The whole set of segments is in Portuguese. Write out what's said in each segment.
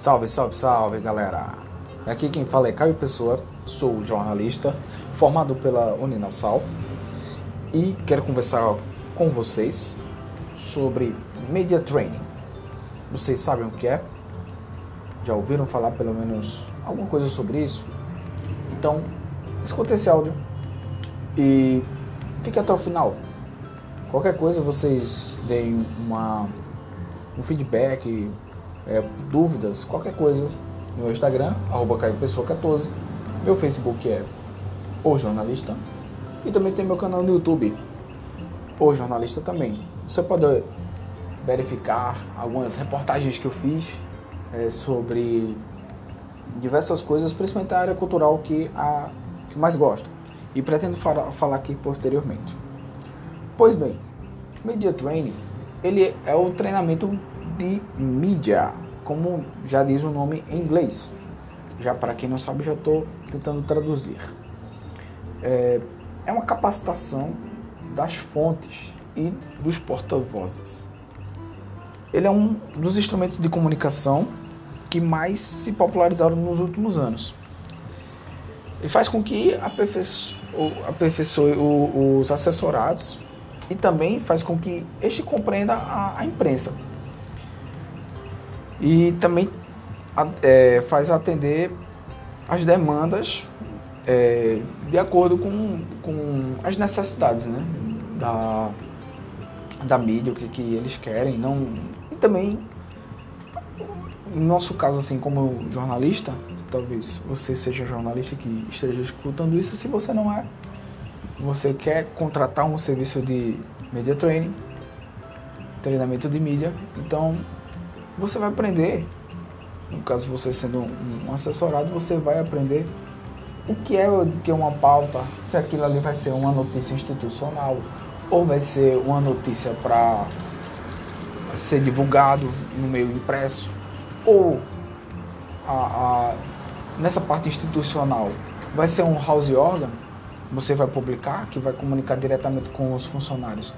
Salve, salve, salve, galera! Aqui quem fala é Caio Pessoa, sou jornalista formado pela Uninasal e quero conversar com vocês sobre Media Training. Vocês sabem o que é? Já ouviram falar pelo menos alguma coisa sobre isso? Então, escuta esse áudio e fique até o final. Qualquer coisa vocês deem uma, um feedback, é, dúvidas, qualquer coisa no meu Instagram, arroba caiopessoa14, meu Facebook é O Jornalista e também tem meu canal no YouTube, O Jornalista também. Você pode verificar algumas reportagens que eu fiz é, sobre diversas coisas, principalmente a área cultural que, a, que mais gosto e pretendo falar, falar aqui posteriormente. Pois bem, Media Training, ele é o treinamento mídia, como já diz o nome em inglês. Já para quem não sabe, já estou tentando traduzir. É, é uma capacitação das fontes e dos porta-vozes. Ele é um dos instrumentos de comunicação que mais se popularizaram nos últimos anos. E faz com que aperfeiçoe os assessorados e também faz com que este compreenda a, a imprensa. E também é, faz atender as demandas é, de acordo com, com as necessidades né, da, da mídia, o que, que eles querem. Não, e também, no nosso caso, assim, como jornalista, talvez você seja jornalista que esteja escutando isso, se você não é, você quer contratar um serviço de media training, treinamento de mídia, então você vai aprender, no caso você sendo um assessorado, você vai aprender o que é, o que é uma pauta, se aquilo ali vai ser uma notícia institucional ou vai ser uma notícia para ser divulgado no meio impresso ou a, a, nessa parte institucional vai ser um house organ você vai publicar que vai comunicar diretamente com os funcionários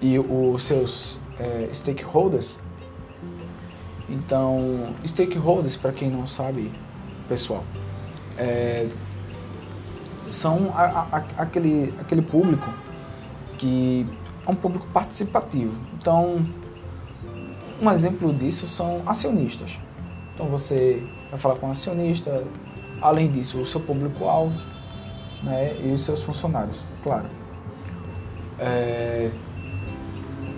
e os seus é, stakeholders então, stakeholders, para quem não sabe, pessoal, é, são a, a, aquele, aquele público que é um público participativo. Então, um exemplo disso são acionistas. Então, você vai falar com um acionista, além disso, o seu público-alvo né, e os seus funcionários, claro. É,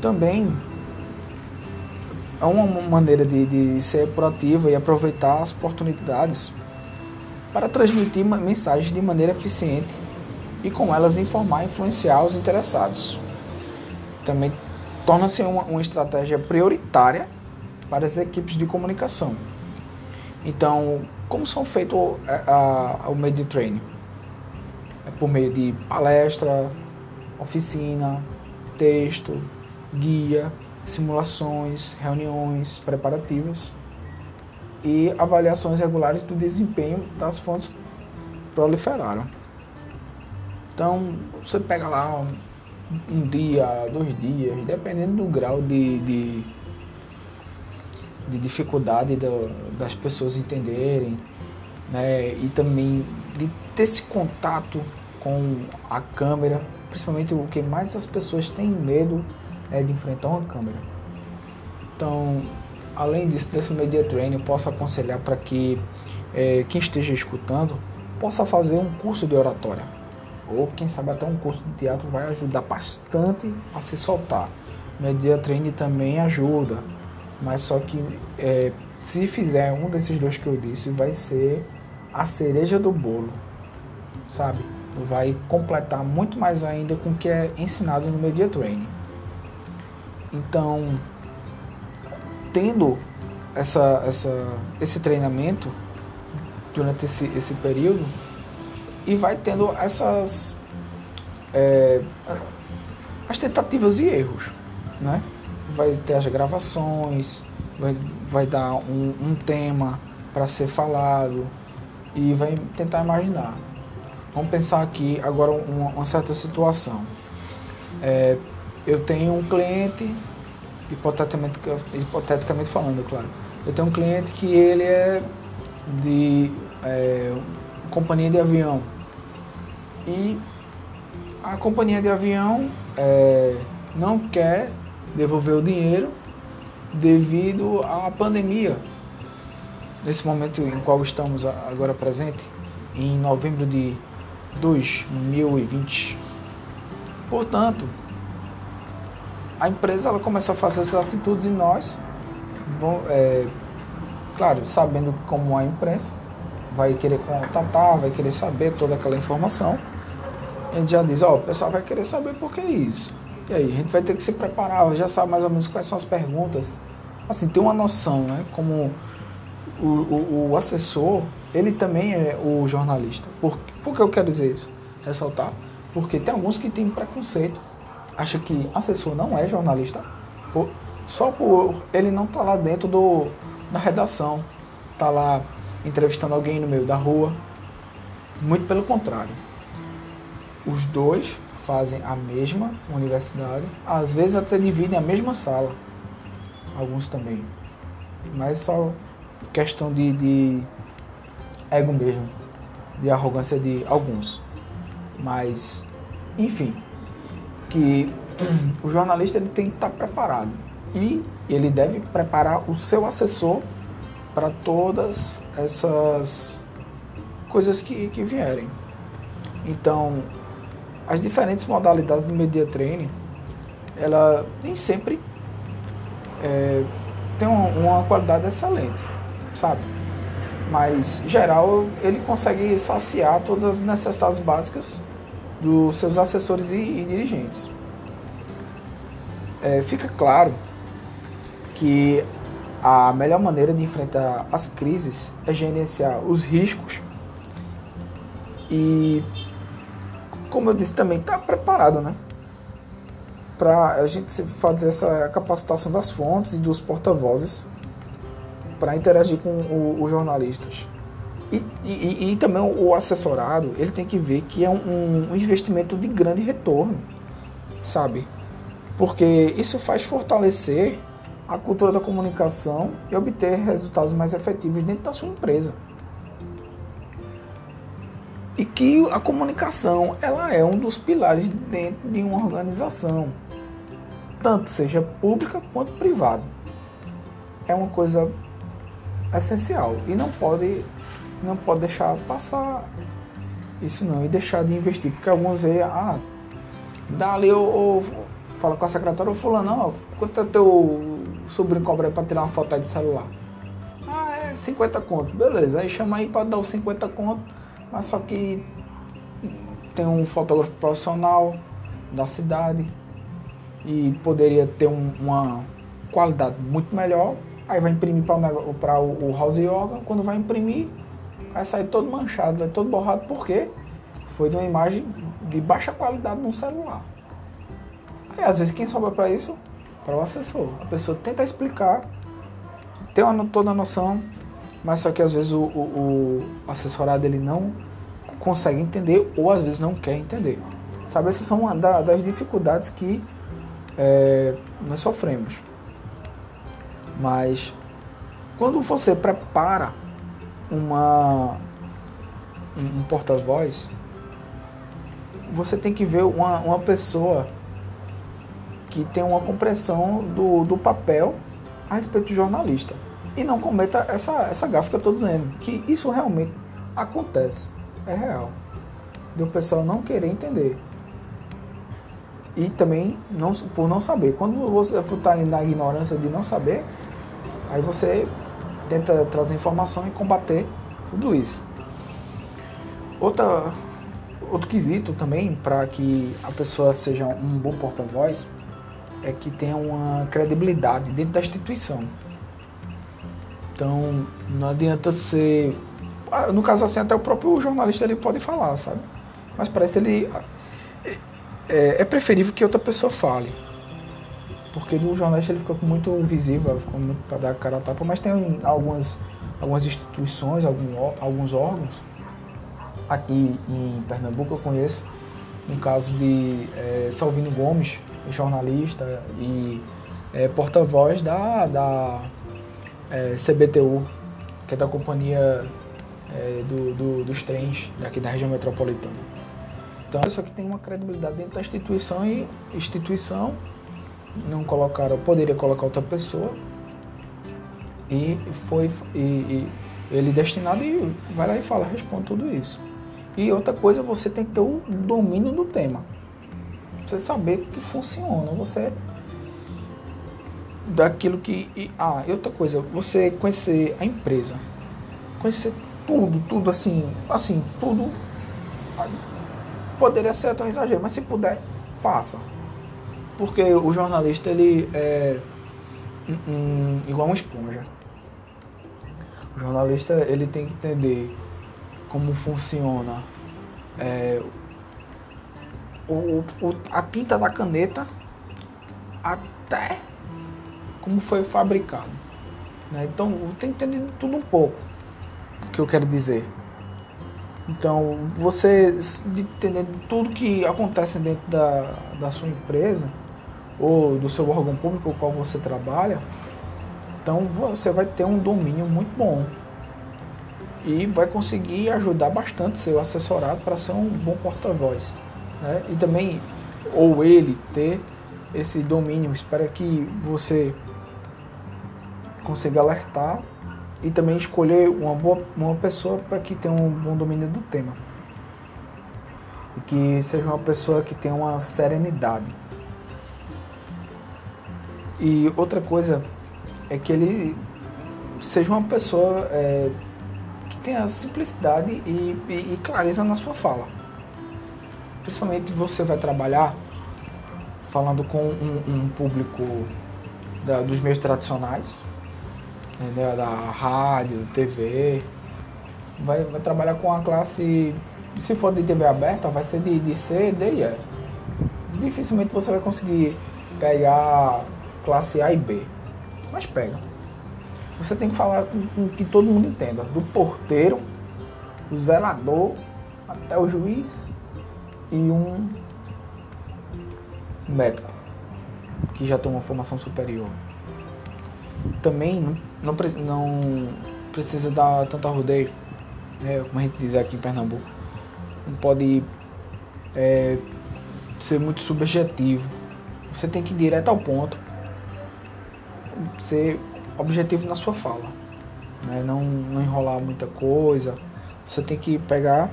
também é uma maneira de, de ser proativa e aproveitar as oportunidades para transmitir mensagens de maneira eficiente e com elas informar e influenciar os interessados. Também torna-se uma, uma estratégia prioritária para as equipes de comunicação. Então, como são feitos o meio de training? É por meio de palestra, oficina, texto, guia, simulações, reuniões preparativas e avaliações regulares do desempenho das fontes proliferaram. Então, você pega lá um, dia, dois dias, dependendo do grau de, de, de dificuldade do, das pessoas entenderem, né, e também de ter esse contato com a câmera, principalmente o que mais as pessoas têm medo é de enfrentar uma câmera. Então, além disso, desse media training, eu posso aconselhar para que é, quem esteja escutando possa fazer um curso de oratória. Ou quem sabe até um curso de teatro vai ajudar bastante a se soltar. Media training também ajuda, mas só que é, se fizer um desses dois que eu disse, vai ser a cereja do bolo, sabe? Vai completar muito mais ainda com o que é ensinado no media training. Então, tendo essa, essa, esse treinamento durante esse, esse período e vai tendo essas é, as tentativas e erros, né? Vai ter as gravações, vai, vai dar um, um tema para ser falado e vai tentar imaginar. Vamos pensar aqui agora uma, uma certa situação. É, eu tenho um cliente, hipoteticamente, hipoteticamente falando, claro, Eu tenho um cliente que ele é de é, companhia de avião. E a companhia de avião é, não quer devolver o dinheiro devido à pandemia. Nesse momento em qual estamos agora presente, em novembro de 2020. Portanto, a empresa ela começa a fazer essas atitudes e nós, é, claro, sabendo como a imprensa, vai querer contatar, vai querer saber toda aquela informação. A gente já diz, ó, o pessoal vai querer saber por que isso. E aí, a gente vai ter que se preparar, já sabe mais ou menos quais são as perguntas. Assim, tem uma noção, né? Como o, o, o assessor, ele também é o jornalista. Por, por que eu quero dizer isso? Ressaltar. Porque tem alguns que têm preconceito. Acha que assessor não é jornalista. Por, só por ele não estar tá lá dentro do, da redação. Tá lá entrevistando alguém no meio da rua. Muito pelo contrário. Os dois fazem a mesma universidade, às vezes até dividem a mesma sala. Alguns também. Mas só questão de, de ego mesmo, de arrogância de alguns. Mas, enfim, que o jornalista ele tem que estar preparado e ele deve preparar o seu assessor para todas essas coisas que, que vierem. Então, as diferentes modalidades do media training, ela nem sempre é, tem uma, uma, qualidade excelente, sabe? Mas, geral, ele consegue saciar todas as necessidades básicas dos seus assessores e, e dirigentes. É, fica claro que a melhor maneira de enfrentar as crises é gerenciar os riscos e como eu disse também, está preparado, né? Para a gente fazer essa capacitação das fontes e dos porta-vozes para interagir com os jornalistas. E, e, e, também o assessorado, ele tem que ver que é um, um investimento de grande retorno, sabe? Porque isso faz fortalecer a cultura da comunicação e obter resultados mais efetivos dentro da sua empresa e que a comunicação ela é um dos pilares dentro de uma organização, tanto seja pública quanto privada. É uma coisa essencial e não pode não pode deixar passar isso não e deixar de investir, porque alguns veem, ah, dá ali ou, fala com a secretária ou fulano, não, quanto é teu sobrinho cobra para tirar uma foto aí de celular? Ah, é 50 conto, beleza, aí chama aí para dar os 50 conto mas só que tem um fotógrafo profissional da cidade e poderia ter um, uma qualidade muito melhor. Aí vai imprimir para o, o House Yoga. Quando vai imprimir, vai sair todo manchado, vai todo borrado. Por quê? Foi de uma imagem de baixa qualidade no celular. Aí às vezes quem sobra para isso? Para o assessor. A pessoa tenta explicar, tem uma, toda a noção, mas só que às vezes o, o, o assessorado ele não consegue entender ou às vezes não quer entender. Sabe, essas são uma das dificuldades que é, nós sofremos. Mas quando você prepara uma, um, um porta-voz, você tem que ver uma, uma pessoa que tem uma compreensão do, do papel a respeito do jornalista e não cometa essa, essa gafa que eu estou dizendo, que isso realmente acontece, é real. De o pessoal não querer entender. E também não, por não saber. Quando você está na ignorância de não saber, aí você tenta trazer informação e combater tudo isso. Outra, outro quesito também para que a pessoa seja um bom porta-voz é que tenha uma credibilidade dentro da instituição. Então, não adianta ser. Ah, no caso assim, até o próprio jornalista ele pode falar, sabe? Mas parece ele. É, é preferível que outra pessoa fale. Porque o jornalista ele fica muito visível, fica muito para dar cara a tapa, mas tem algumas, algumas instituições, algum, alguns órgãos. Aqui em Pernambuco eu conheço um caso de é, Salvino Gomes, jornalista e é, porta-voz da, da é, CBTU, que é da companhia é, do, do, dos trens daqui da região metropolitana. Então, isso aqui tem uma credibilidade dentro da instituição e instituição não colocaram, poderia colocar outra pessoa e foi e, e ele destinado e vai lá e fala, responde tudo isso. E outra coisa, você tem que ter o domínio do tema. Você saber que funciona, você daquilo que e, ah, e outra coisa, você conhecer a empresa, conhecer tudo, tudo assim, assim, tudo poderia ser até um exagero, mas se puder, faça. Porque o jornalista ele é um, igual uma esponja o jornalista ele tem que entender como funciona é, o, o, a tinta da caneta até como foi fabricado. Né? Então tem que entender tudo um pouco o que eu quero dizer. Então você entender tudo que acontece dentro da, da sua empresa ou do seu órgão público com o qual você trabalha, então você vai ter um domínio muito bom e vai conseguir ajudar bastante seu assessorado para ser um bom porta-voz. Né? E também, ou ele ter esse domínio, espera que você consiga alertar e também escolher uma boa uma pessoa para que tenha um bom domínio do tema. E que seja uma pessoa que tenha uma serenidade. E outra coisa é que ele seja uma pessoa é, que tenha simplicidade e, e, e, clareza na sua fala. Principalmente você vai trabalhar falando com um, um público da, dos meios tradicionais, né, da rádio, TV. Vai, vai trabalhar com a classe, se for de TV aberta, vai ser de, de C, D e E. Dificilmente você vai conseguir pegar classe A e B mas pega. Você tem que falar com, com que todo mundo entenda, do porteiro, do zelador, até o juiz e um médico que já tem uma formação superior. Também não, não, não precisa dar tanta rodeio, né, como a gente diz aqui em Pernambuco. Não pode é, ser muito subjetivo. Você tem que ir direto ao ponto ser objetivo na sua fala, né? não, não enrolar muita coisa. Você tem que pegar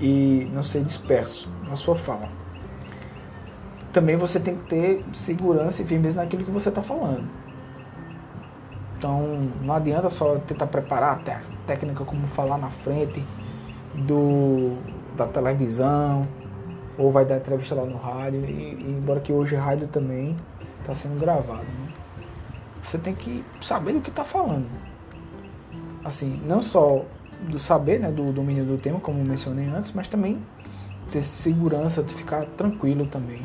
e não ser disperso na sua fala. Também você tem que ter segurança e firmeza naquilo que você está falando. Então não adianta só tentar preparar a técnica como falar na frente do, da televisão ou vai dar entrevista lá no rádio, e embora que hoje rádio também está sendo gravado. Né? Você tem que saber do que está falando. Assim, não só do saber, né, do domínio do tema, como mencionei antes, mas também ter segurança, de ficar tranquilo também.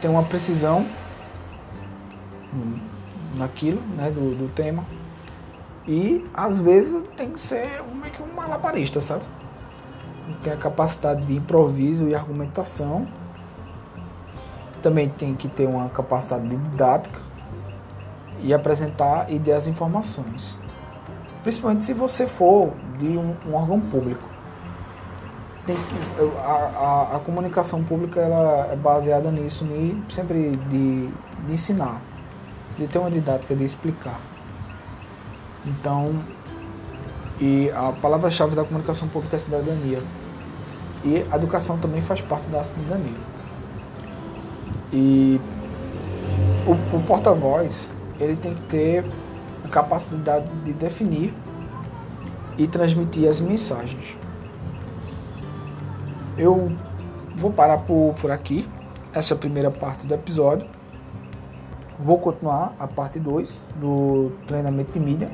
Ter uma precisão naquilo, né, do, do tema. E às vezes tem que ser meio que um malabarista, sabe? Tem a capacidade de improviso e argumentação também tem que ter uma capacidade didática e apresentar e dar as informações. Principalmente se você for de um, um órgão público. Tem que, a, a, a, comunicação pública ela é baseada nisso, de, sempre de, de ensinar, de ter uma didática, de explicar. Então, e a palavra-chave da comunicação pública é cidadania. E a educação também faz parte da cidadania. E o, o porta-voz, ele tem que ter a capacidade de definir e transmitir as mensagens. Eu vou parar por, por aqui, essa primeira parte do episódio. Vou continuar a parte 2 do treinamento de mídia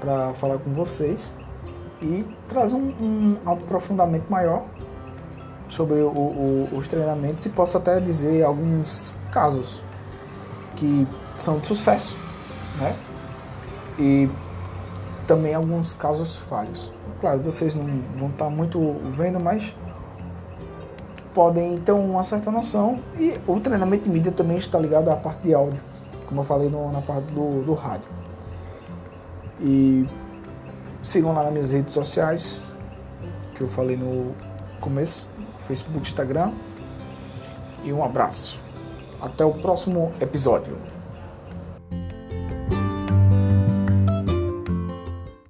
para falar com vocês e trazer um, um aprofundamento maior sobre o, o, os treinamentos e posso até dizer alguns casos que são de sucesso, né? E também alguns casos falhos. Claro, vocês não vão estar muito vendo, mas podem ter uma certa noção. E o treinamento de mídia também está ligado à parte de áudio. como eu falei no, na parte do, do rádio. E sigam lá nas minhas redes sociais, que eu falei no começo, Facebook, Instagram. E um abraço. Até o próximo episódio.